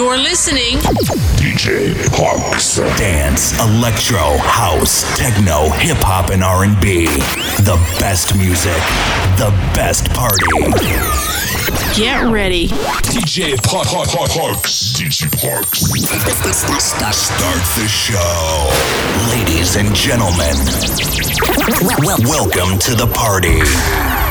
You're listening. DJ Parks Dance, electro, house, techno, hip hop, and R&B. The best music. The best party. Get ready. DJ Park, Park, Park, Parks. DJ Parks. Start the show. Ladies and gentlemen, welcome to the party.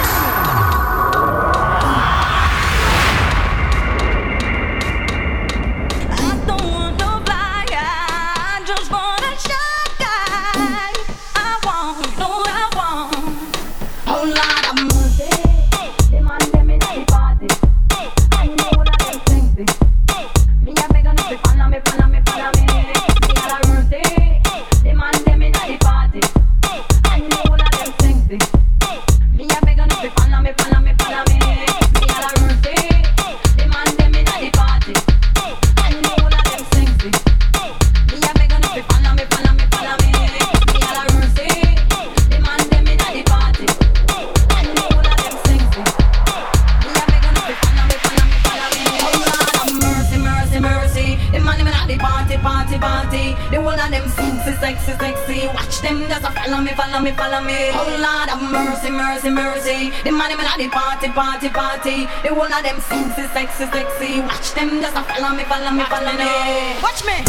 whole of them sexy, sexy, sexy. Watch them just follow me, follow me, follow me. Watch me.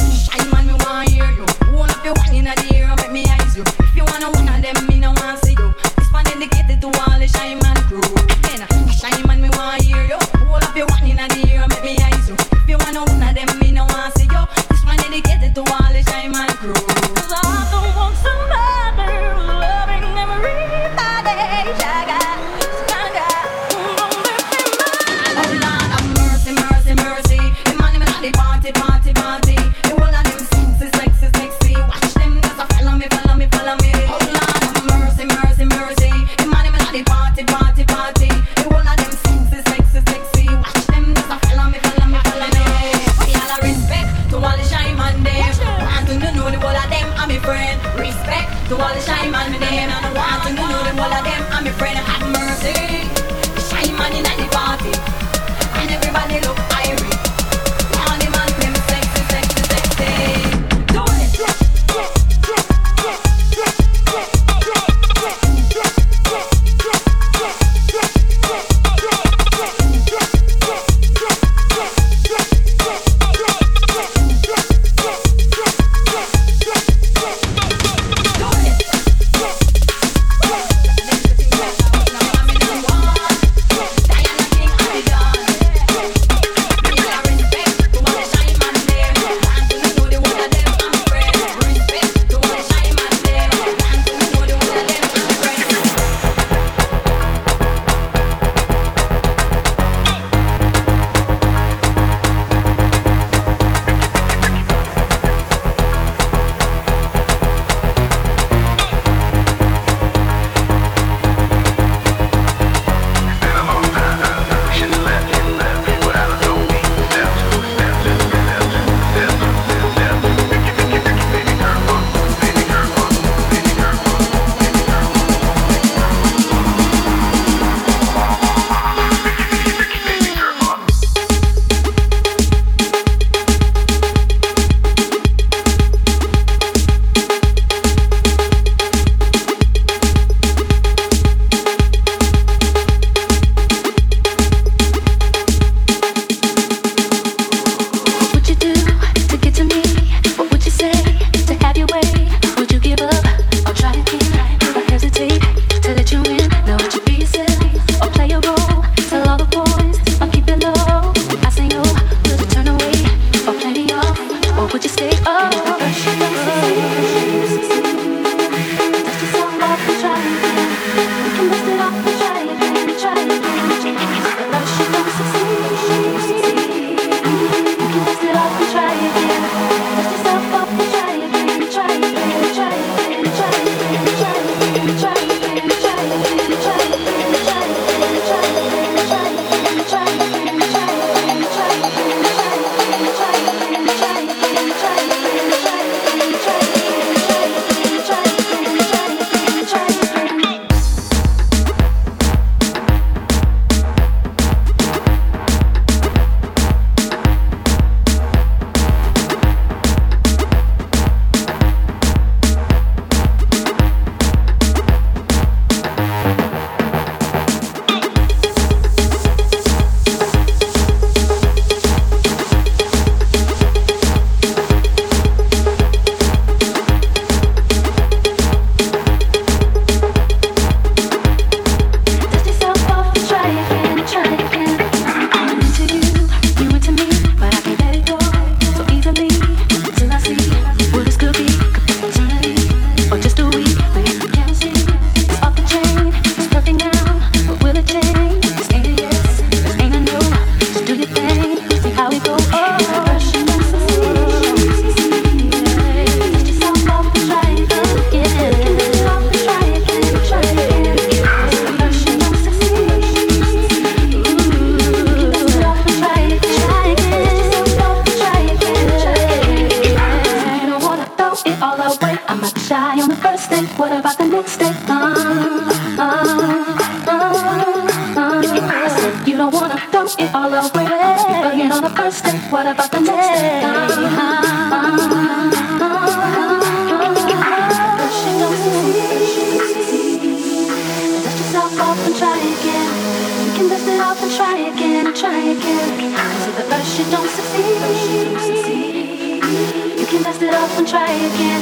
yourself and try again.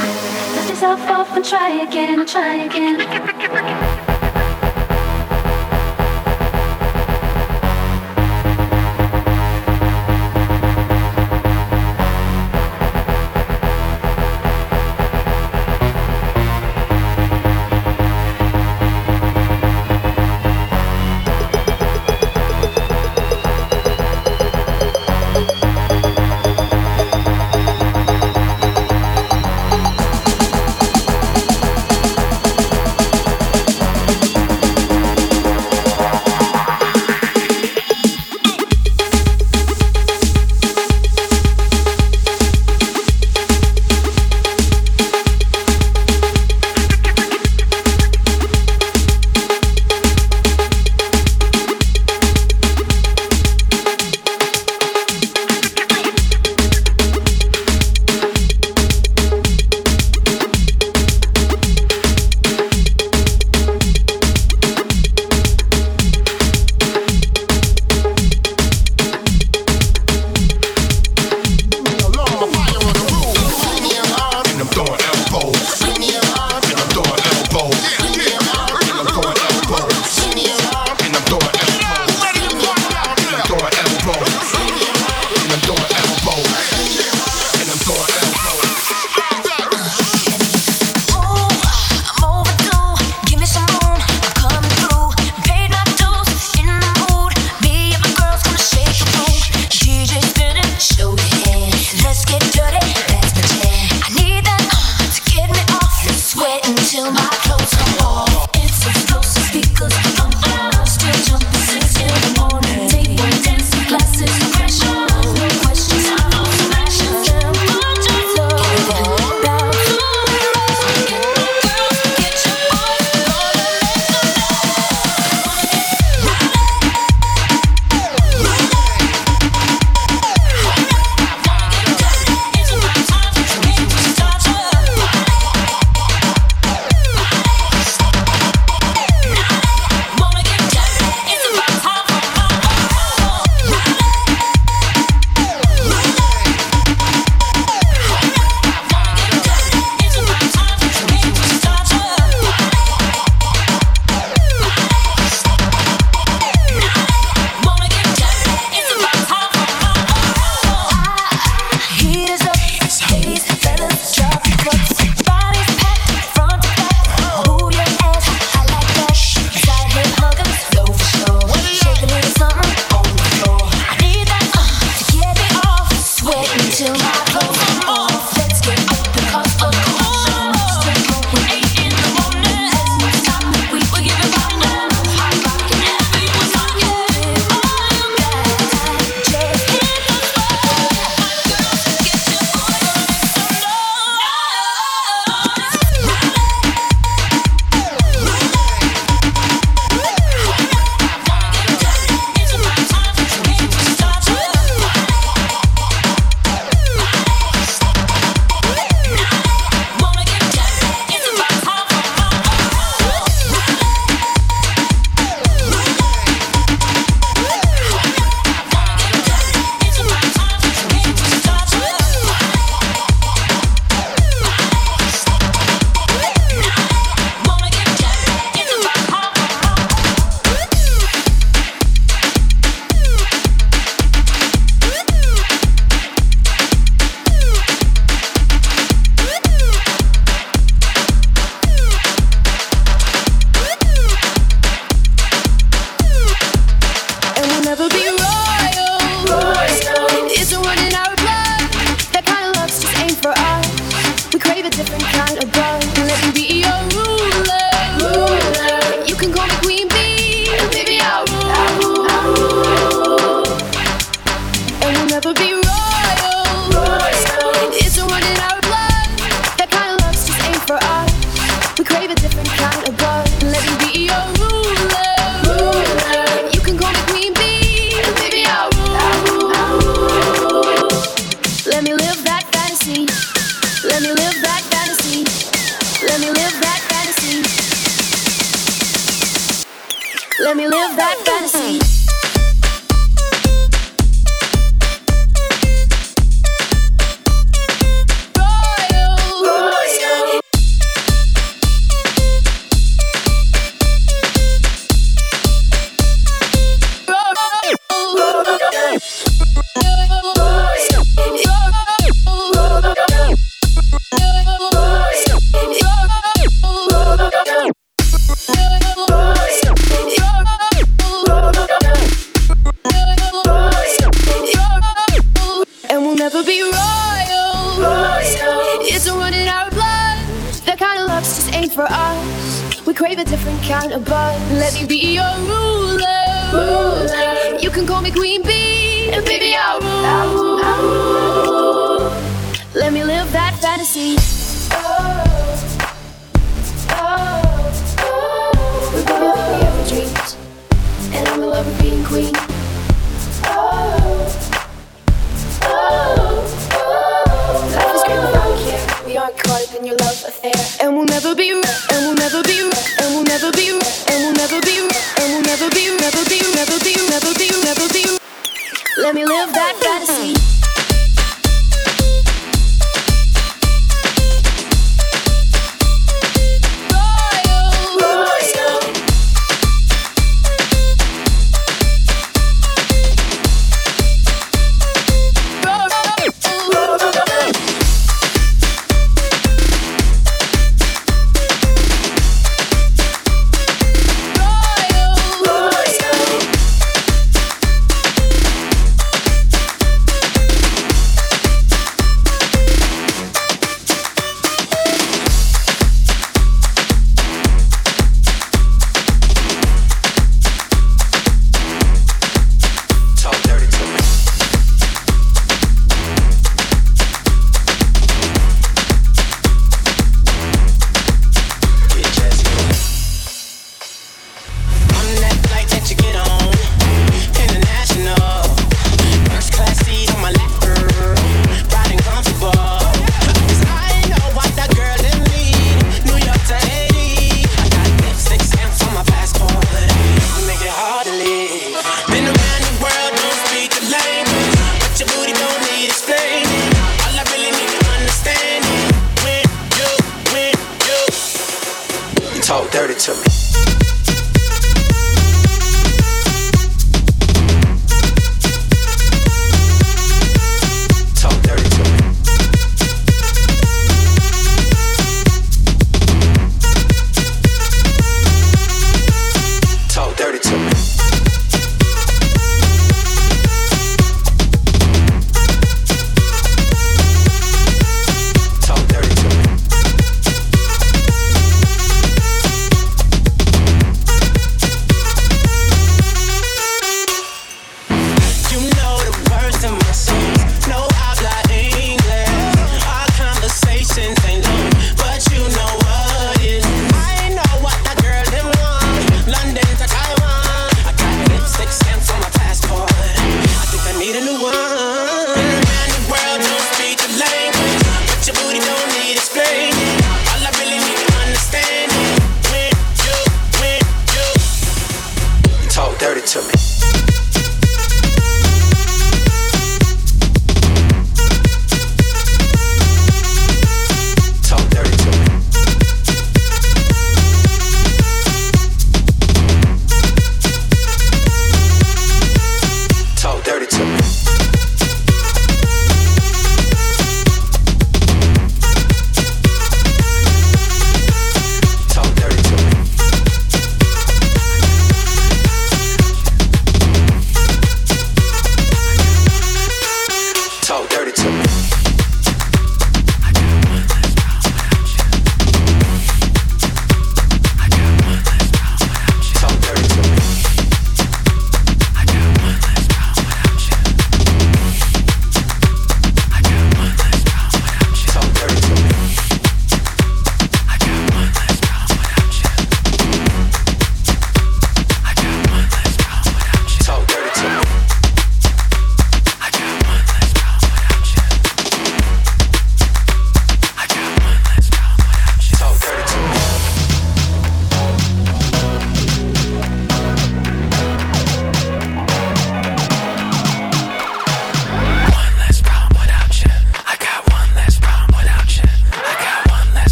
Dust yourself off and try again, try again.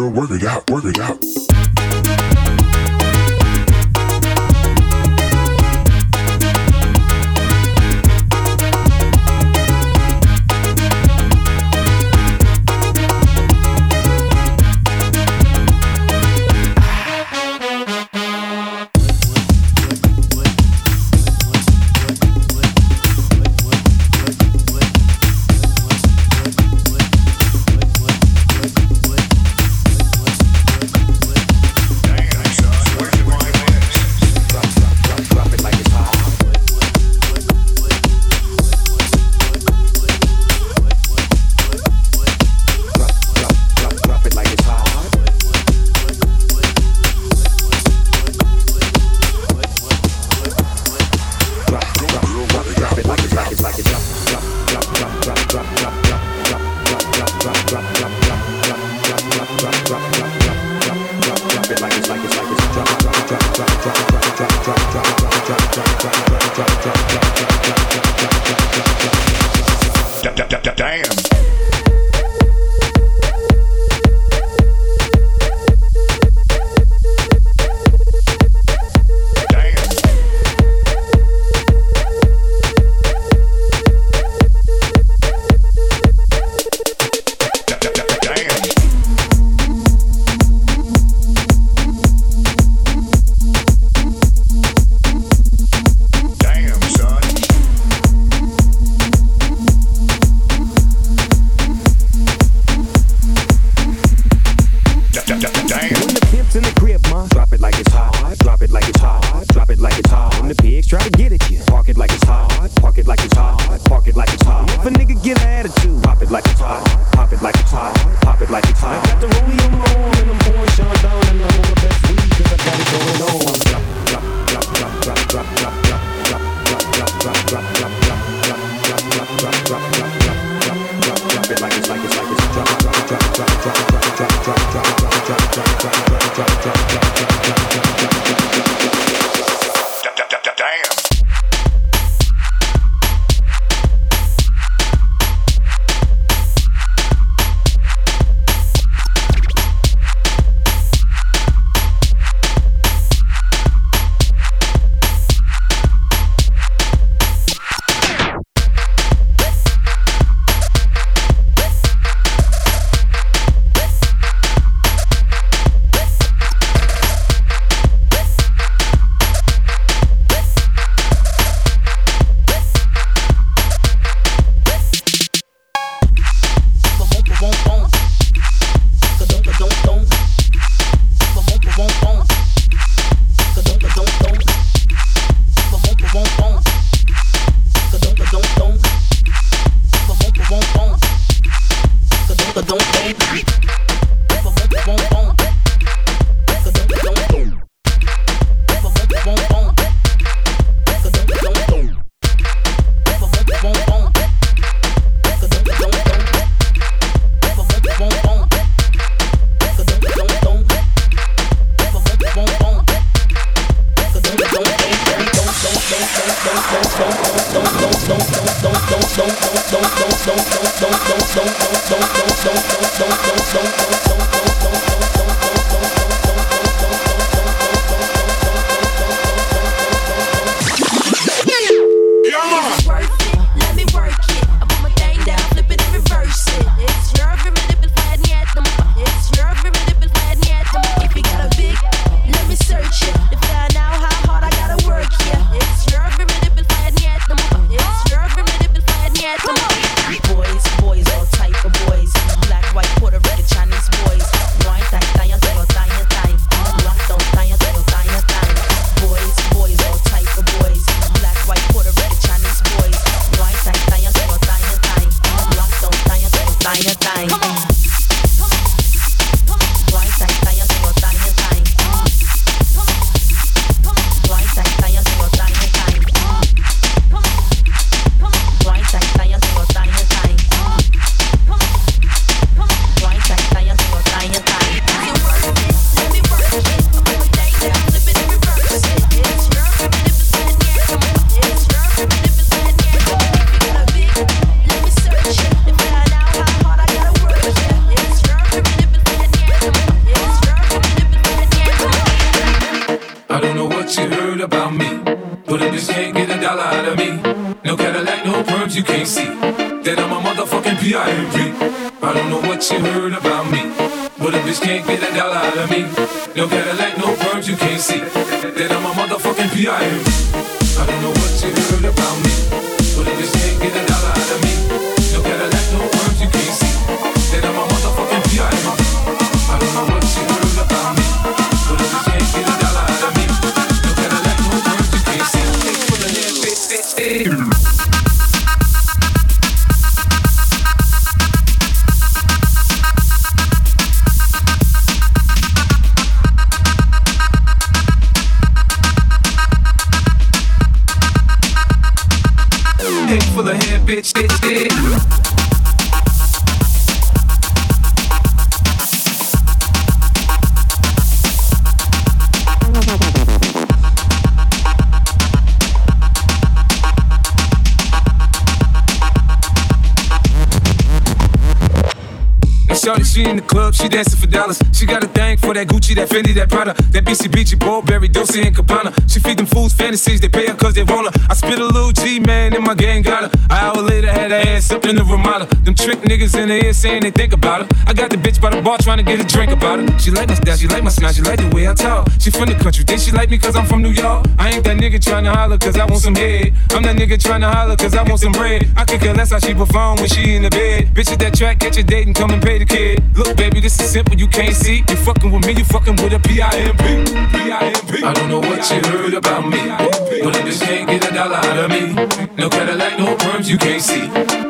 girl, work it out, work it out. Black. Fendi, that Prada, that BCBG, Burberry, Dolce and Gabbana. She feed them fools fantasies, they pay her cause they want her. I spit a little G, man, and my gang got her. An hour later, had her ass up in the Ramada. Them trick niggas in the ear saying they think bar trying to get a drink about her. She like my style, she like my smile, she like the way I talk. She from the country, then she like me cause I'm from New York. I ain't that nigga trying to holler cause I want some head. I'm that nigga trying to holler cause I want some bread. I could care less how she perform when she in the bed. Bitch at that track, get your date and come and pay the kid. Look, baby, this is simple, you can't see. You fucking with me, you fucking with a P-I-M-P. P-I-M-P. I don't know what you heard about me, but if this can't get a dollar out of me, no Cadillac, no perms, you can't see.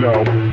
no.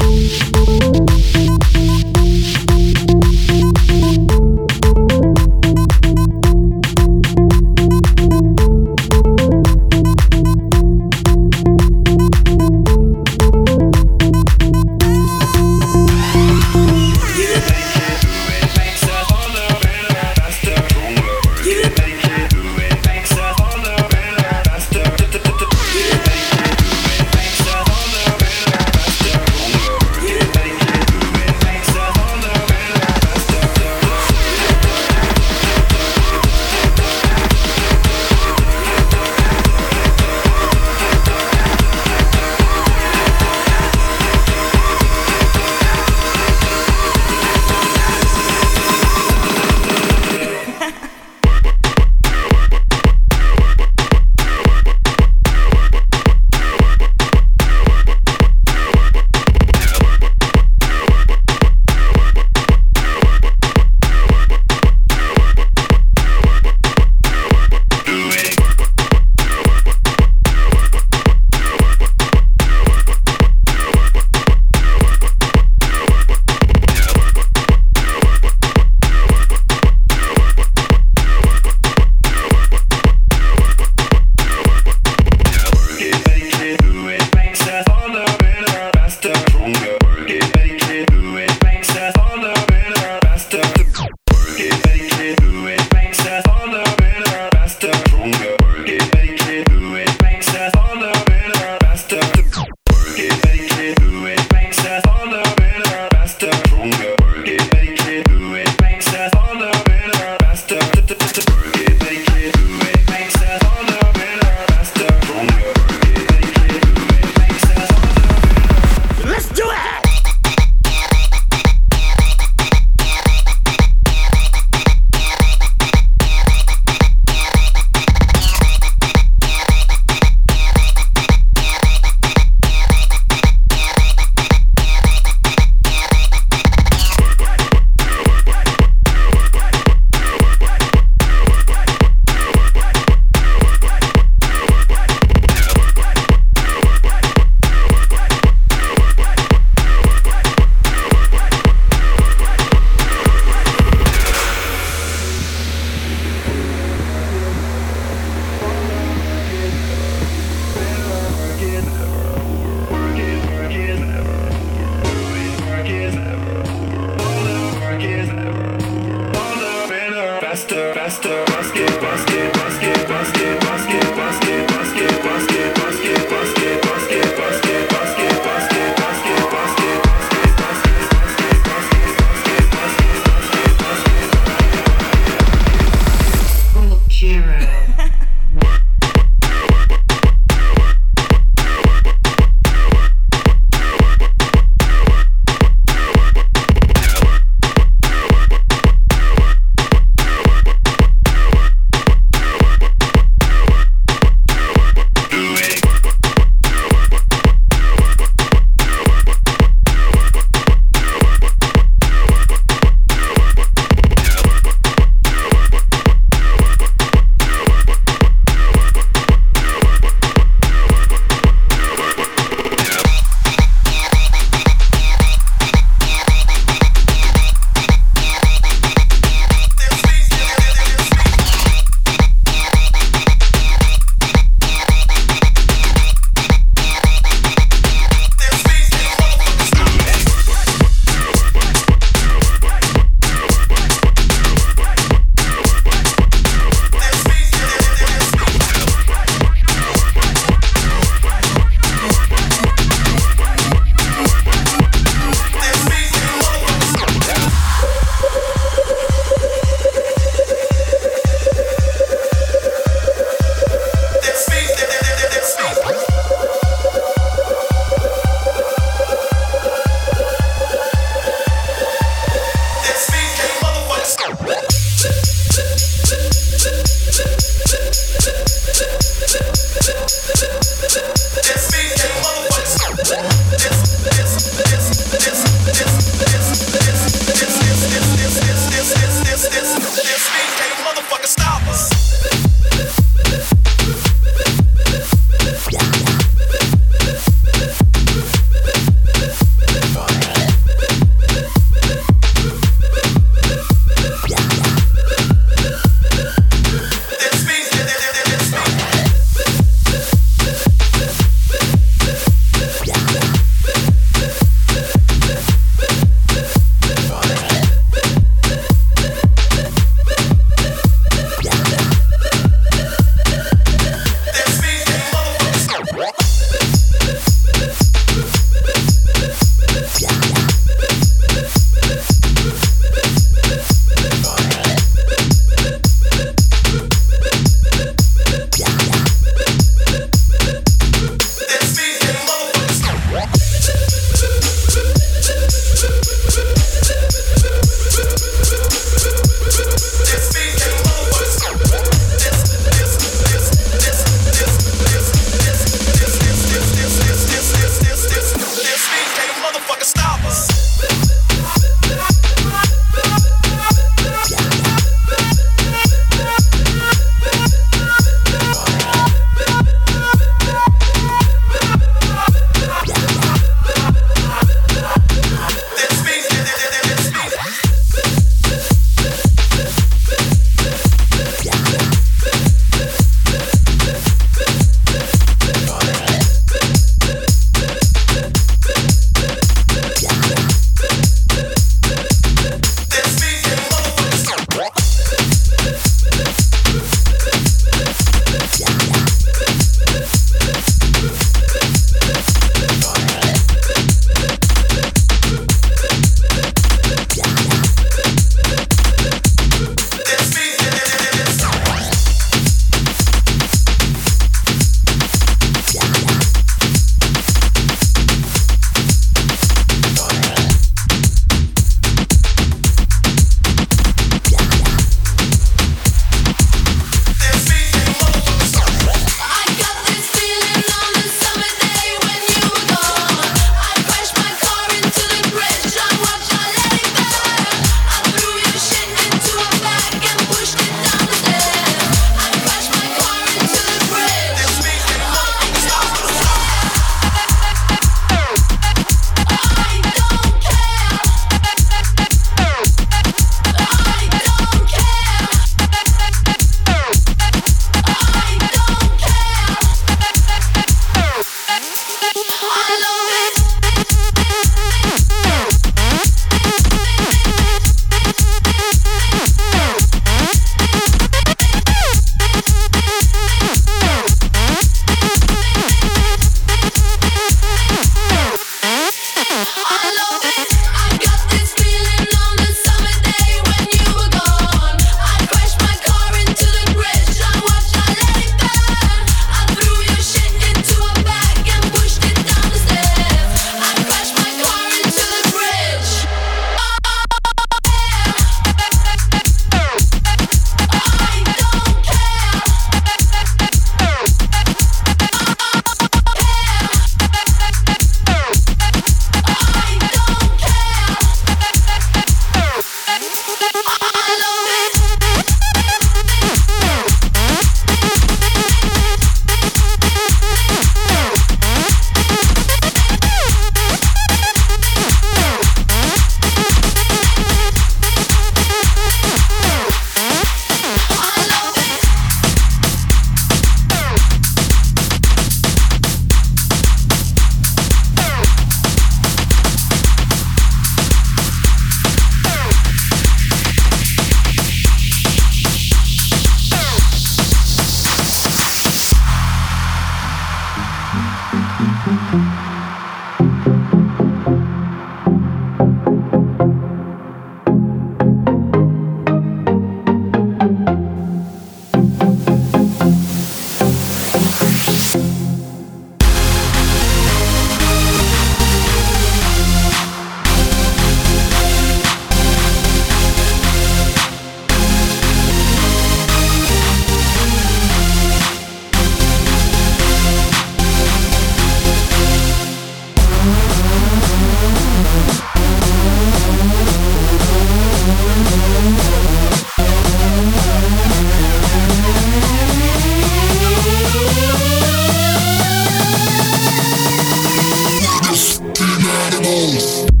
Peace.